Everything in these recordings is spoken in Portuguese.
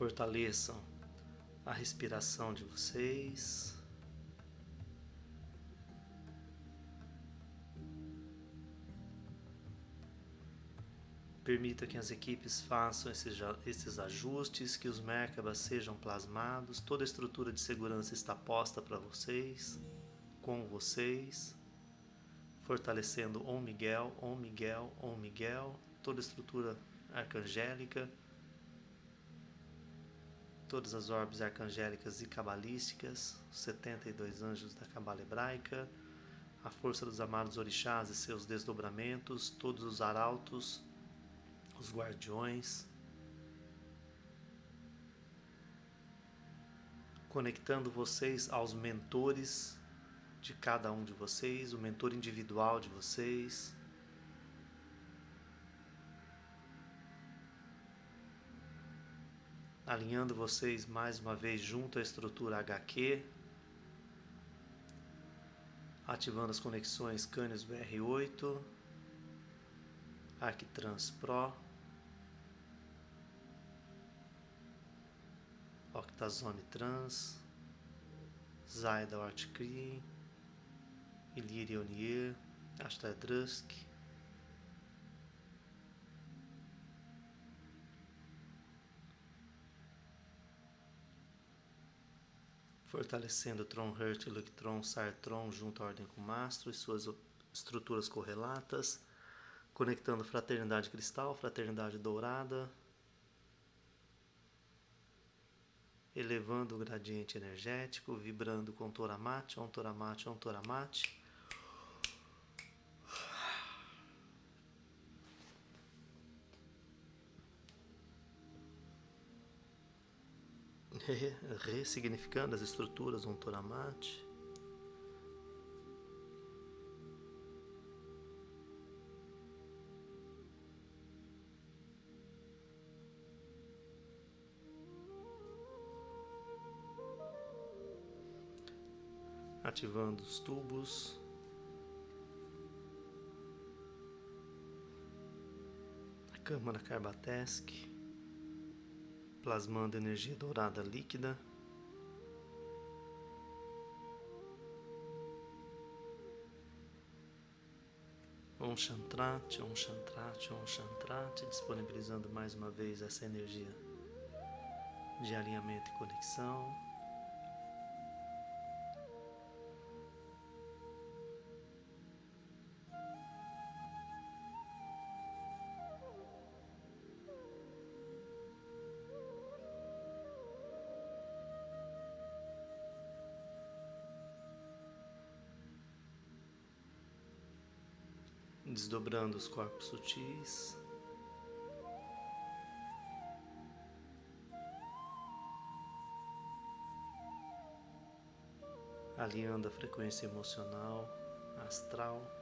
Fortaleçam a respiração de vocês. Permita que as equipes façam esses, ajustes, que os Merkabas sejam plasmados. Toda a estrutura de segurança está posta para vocês, com vocês, fortalecendo Om Miguel, Om Miguel, Om Miguel, toda a estrutura arcangélica, todas as orbes arcangélicas e cabalísticas, os 72 anjos da cabala hebraica, a força dos amados orixás e seus desdobramentos, todos os arautos os guardiões, conectando vocês aos mentores de cada um de vocês, o mentor individual de vocês. Alinhando vocês mais uma vez junto à estrutura HQ, ativando as conexões Canis BR8, Arctrans Pro. Octazone Trans, Zaida Ortcreen, Illyria Onier, fortalecendo Tron Hurt, Electron, Sartron junto à Ordem com Mastro e suas estruturas correlatas, conectando Fraternidade Cristal, Fraternidade Dourada, elevando o gradiente energético, vibrando com Toramate, on Toramate, Ressignificando as estruturas on Toramate. ativando os tubos. A câmara Carbatesc, plasmando energia dourada líquida. Um Chantrate, um Chantrate, um Chantrate, disponibilizando mais uma vez essa energia de alinhamento e conexão. Desdobrando os corpos sutis. Alinhando a frequência emocional, astral.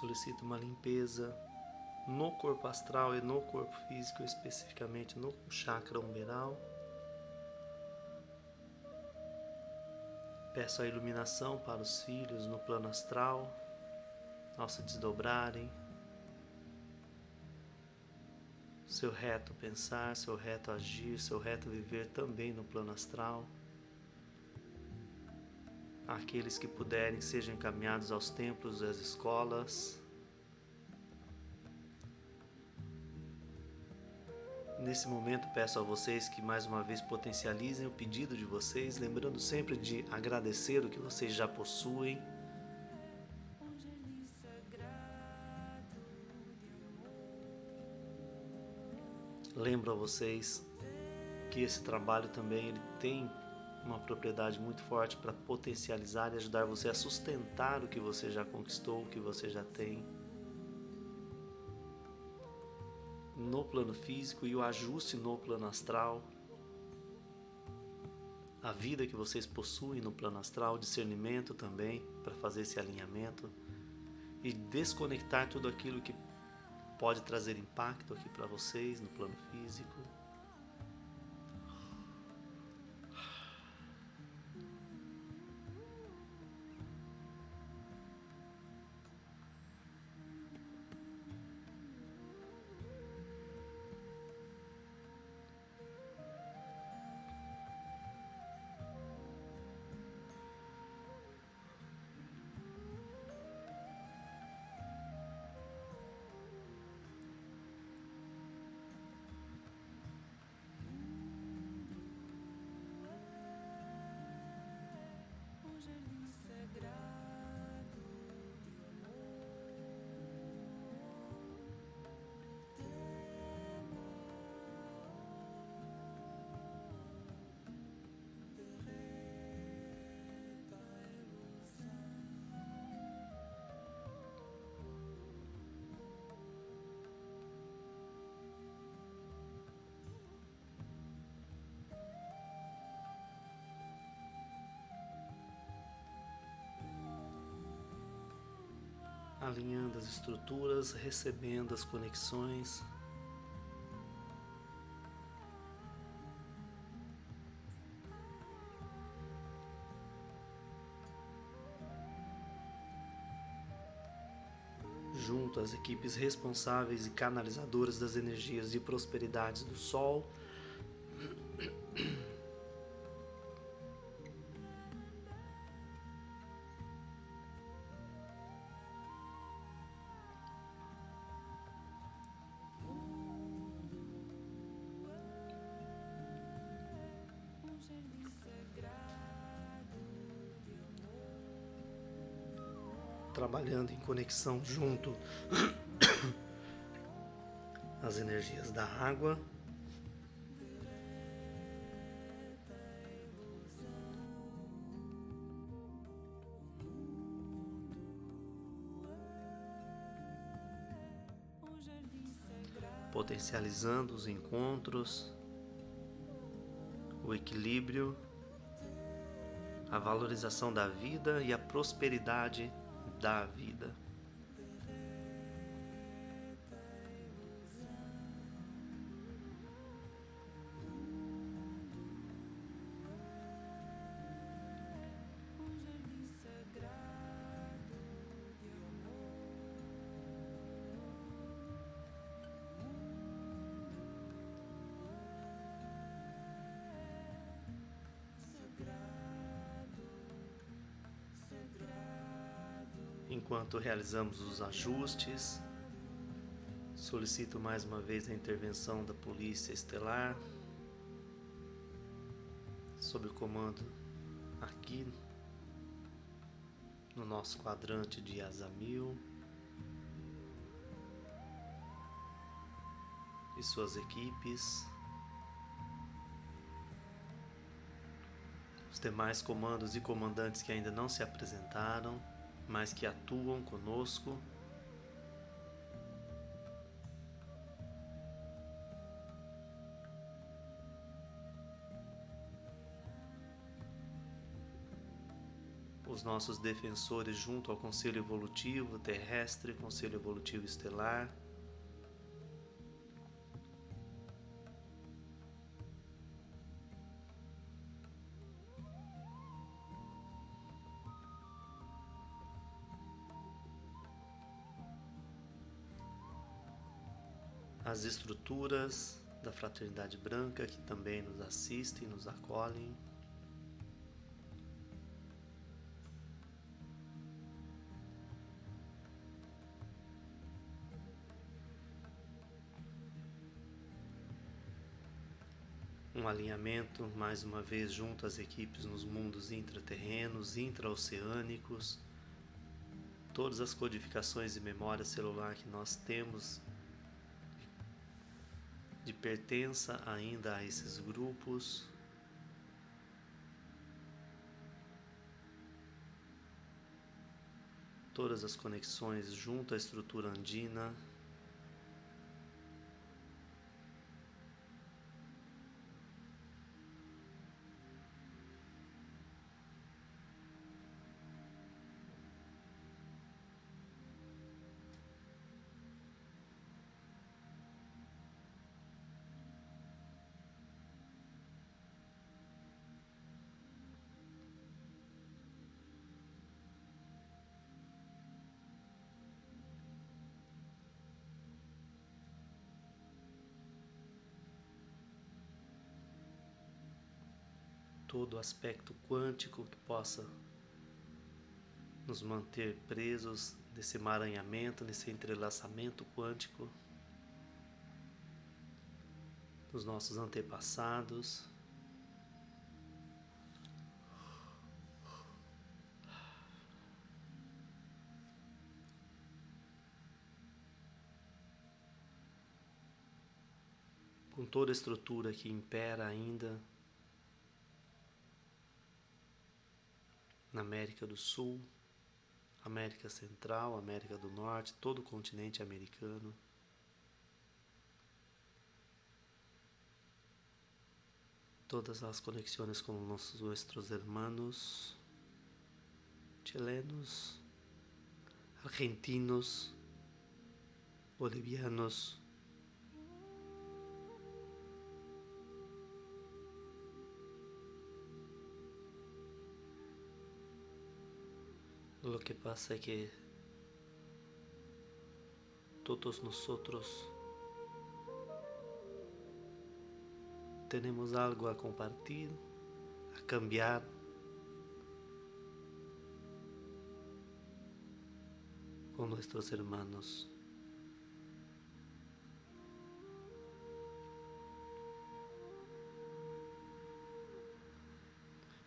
solicita uma limpeza no corpo astral e no corpo físico, especificamente no chakra umberal. Peço a iluminação para os filhos no plano astral, ao se desdobrarem. Seu reto pensar, seu reto agir, seu reto viver também no plano astral. Aqueles que puderem sejam encaminhados aos templos às escolas Nesse momento peço a vocês que mais uma vez potencializem o pedido de vocês, lembrando sempre de agradecer o que vocês já possuem. Lembro a vocês que esse trabalho também ele tem uma propriedade muito forte para potencializar e ajudar você a sustentar o que você já conquistou, o que você já tem. No plano físico e o ajuste no plano astral. A vida que vocês possuem no plano astral, discernimento também para fazer esse alinhamento e desconectar tudo aquilo que pode trazer impacto aqui para vocês no plano físico. Alinhando as estruturas, recebendo as conexões. Junto às equipes responsáveis e canalizadoras das energias de prosperidade do Sol, trabalhando em conexão junto às energias da água. Potencializando os encontros, o equilíbrio, a valorização da vida e a prosperidade da vida. Enquanto realizamos os ajustes, solicito mais uma vez a intervenção da Polícia Estelar, sob o comando aqui no nosso quadrante de Azamil e suas equipes. Os demais comandos e comandantes que ainda não se apresentaram mas que atuam conosco. Os nossos defensores junto ao Conselho Evolutivo Terrestre, Conselho Evolutivo Estelar. As estruturas da Fraternidade Branca que também nos assistem, nos acolhem. Um alinhamento, mais uma vez, junto às equipes nos mundos intraterrenos, intraoceânicos, todas as codificações e memória celular que nós temos de pertença ainda a esses grupos. Todas as conexões junto à estrutura andina. Todo aspecto quântico que possa nos manter presos nesse emaranhamento, nesse entrelaçamento quântico dos nossos antepassados. Com toda a estrutura que impera ainda na América do Sul, América Central, América do Norte, todo o continente americano. Todas as conexões com nossos hermanos chilenos, argentinos, bolivianos, Lo que pasa es que todos nosotros tenemos algo a compartir, a cambiar. con nuestros hermanos.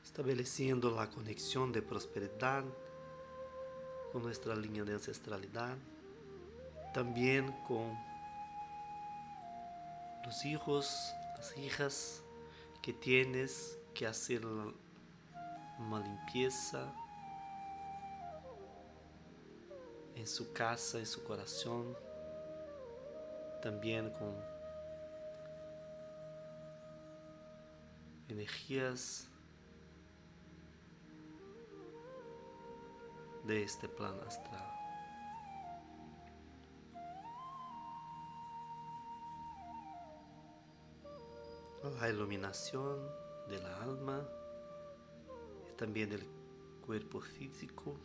Estableciendo la conexión de prosperidad con nuestra línea de ancestralidad, también con los hijos, las hijas que tienes que hacer una limpieza en su casa, en su corazón, también con energías de este plano astral. La iluminación del alma y también del cuerpo físico.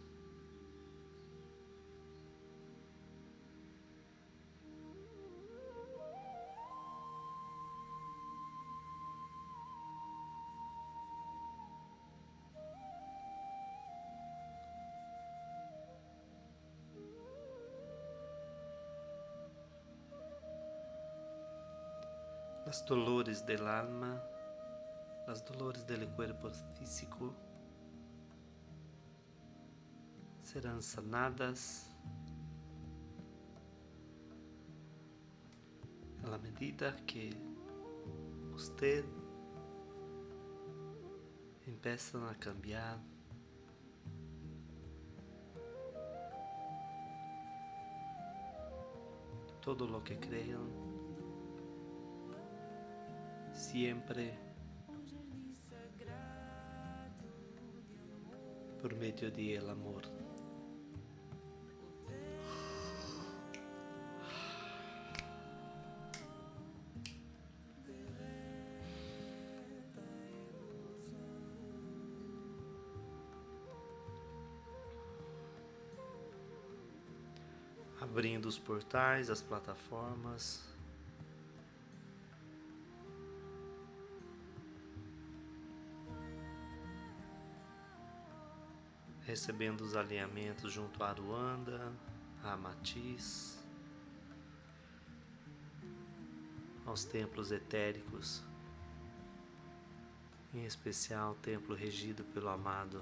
Las dolores del alma, las dolores del cuerpo físico serán sanadas a la medida que usted empieza a cambiar. Todo lo que crean siempre por medio del amor. Abrindo os portais, as plataformas. Recebendo os alinhamentos junto a Aruanda, a Matiz, aos templos etéricos, em especial o templo regido pelo amado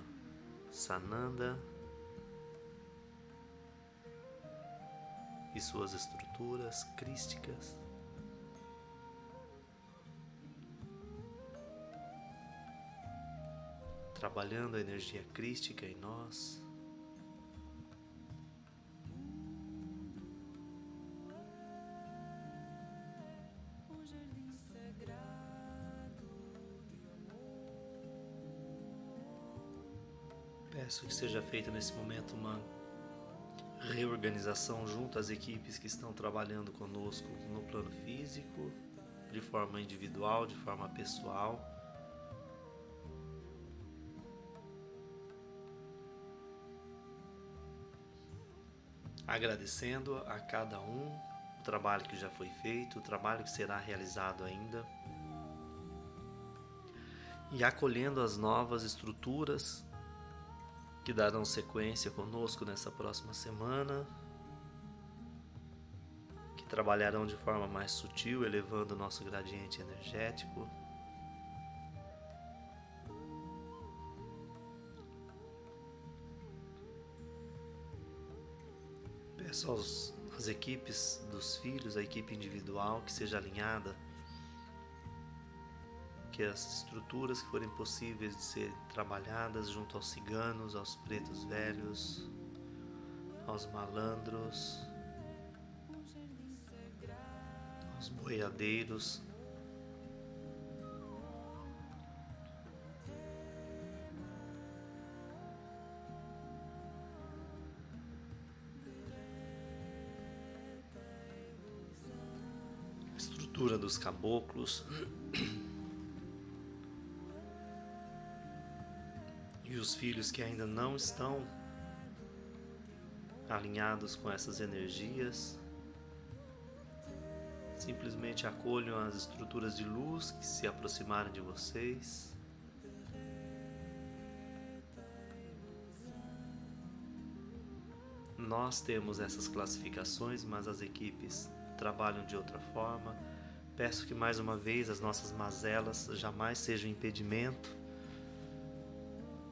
Sananda e suas estruturas crísticas. Trabalhando a energia crística em nós. Peço que seja feita nesse momento uma reorganização junto às equipes que estão trabalhando conosco no plano físico, de forma individual, de forma pessoal agradecendo a cada um o trabalho que já foi feito, o trabalho que será realizado ainda e acolhendo as novas estruturas que darão sequência conosco nessa próxima semana, que trabalharão de forma mais sutil, elevando o nosso gradiente energético. Peço aos, às equipes dos filhos, a equipe individual, que seja alinhada, que as estruturas que forem possíveis de ser trabalhadas junto aos ciganos, aos pretos velhos, aos malandros, aos boiadeiros, dos caboclos. E os filhos que ainda não estão alinhados com essas energias, simplesmente acolham as estruturas de luz que se aproximarem de vocês. Nós temos essas classificações, mas as equipes trabalham de outra forma. Peço que mais uma vez as nossas mazelas jamais sejam impedimento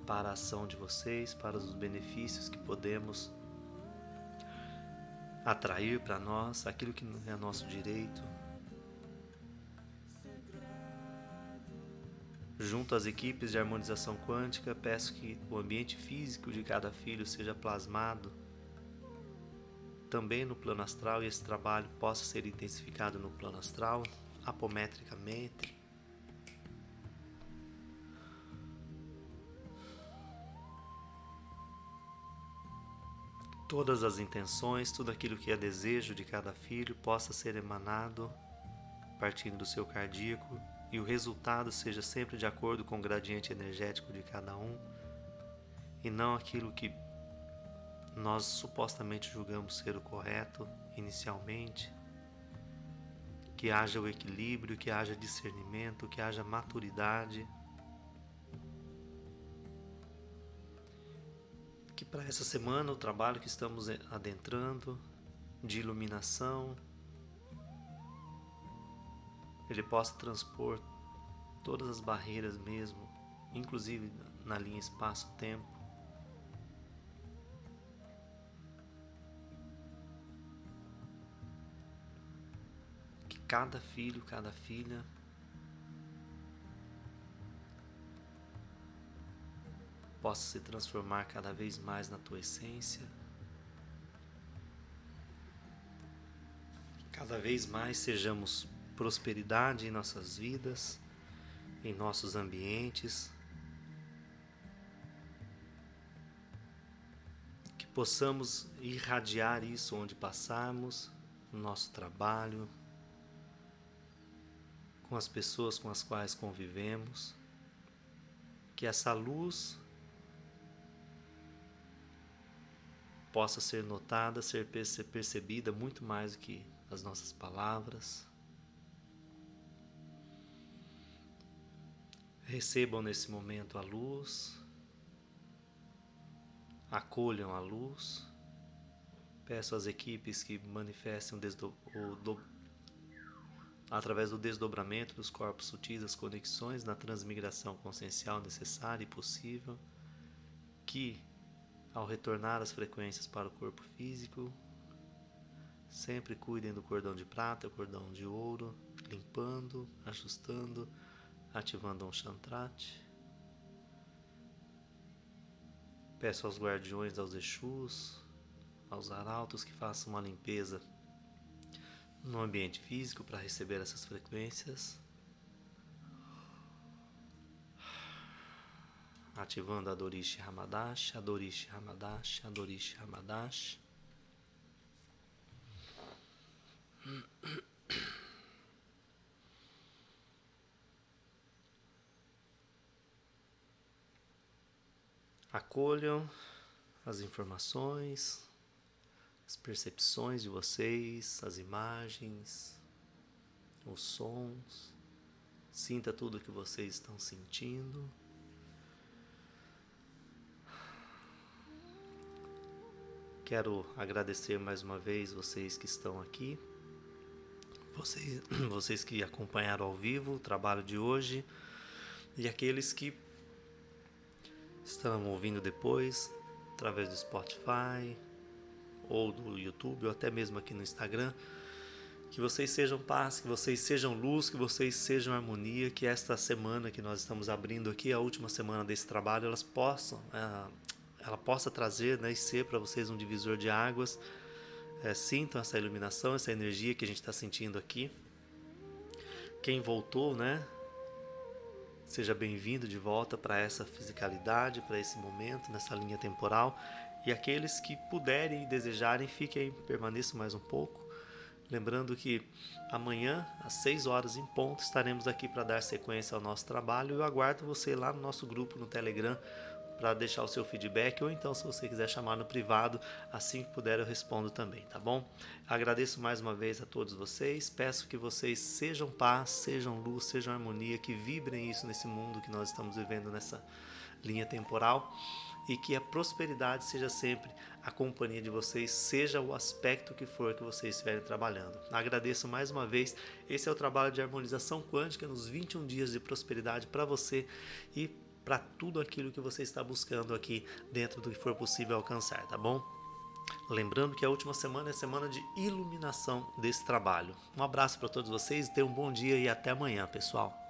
para a ação de vocês, para os benefícios que podemos atrair para nós, aquilo que é nosso direito. Junto às equipes de harmonização quântica, peço que o ambiente físico de cada filho seja plasmado também no plano astral e esse trabalho possa ser intensificado no plano astral, apometricamente. Todas as intenções, tudo aquilo que é desejo de cada filho possa ser emanado partindo do seu cardíaco e o resultado seja sempre de acordo com o gradiente energético de cada um e não aquilo que nós supostamente julgamos ser o correto inicialmente, que haja o equilíbrio, que haja discernimento, que haja maturidade. Que para essa semana o trabalho que estamos adentrando de iluminação ele possa transpor todas as barreiras mesmo, inclusive na linha espaço-tempo cada filho, cada filha possa se transformar cada vez mais na tua essência. Cada vez mais sejamos prosperidade em nossas vidas, em nossos ambientes. Que possamos irradiar isso onde passarmos, no nosso trabalho, com as pessoas com as quais convivemos, que essa luz possa ser notada, ser percebida muito mais do que as nossas palavras. Recebam nesse momento a luz, acolham a luz. Peço às equipes que manifestem o, através do desdobramento dos corpos sutis, as conexões na transmigração consciencial necessária e possível, que, ao retornar as frequências para o corpo físico, sempre cuidem do cordão de prata, cordão de ouro, limpando, ajustando, ativando um chantrat. Peço aos guardiões, aos Exus, aos arautos que façam uma limpeza no ambiente físico para receber essas frequências. Ativando a Dorishi Hamadash, a Dorishi Hamadash, a Dorishi Hamadash. Acolham as informações, as percepções de vocês, as imagens, os sons. Sinta tudo o que vocês estão sentindo. Quero agradecer mais uma vez vocês que estão aqui, vocês, vocês que acompanharam ao vivo o trabalho de hoje e aqueles que estão ouvindo depois através do Spotify, ou do YouTube, ou até mesmo aqui no Instagram. Que vocês sejam paz, que vocês sejam luz, que vocês sejam harmonia, que esta semana que nós estamos abrindo aqui, a última semana desse trabalho, elas possam, é, ela possa trazer né, e ser para vocês um divisor de águas. É, sintam essa iluminação, essa energia que a gente está sentindo aqui. Quem voltou, né? Seja bem-vindo de volta para essa fisicalidade, para esse momento, nessa linha temporal. E aqueles que puderem e desejarem, fiquem, permaneçam mais um pouco. Lembrando que amanhã, às 6 horas em ponto, estaremos aqui para dar sequência ao nosso trabalho. Eu aguardo você lá no nosso grupo no Telegram para deixar o seu feedback ou então se você quiser chamar no privado, assim que puder eu respondo também, tá bom? Agradeço mais uma vez a todos vocês, peço que vocês sejam paz, sejam luz, sejam harmonia, que vibrem isso nesse mundo que nós estamos vivendo nessa linha temporal e que a prosperidade seja sempre a companhia de vocês, seja o aspecto que for que vocês estiverem trabalhando. Agradeço mais uma vez. Esse é o trabalho de harmonização quântica nos 21 dias de prosperidade para você e para tudo aquilo que você está buscando aqui dentro do que for possível alcançar, tá bom? Lembrando que a última semana é semana de iluminação desse trabalho. Um abraço para todos vocês, tenham um bom dia e até amanhã, pessoal.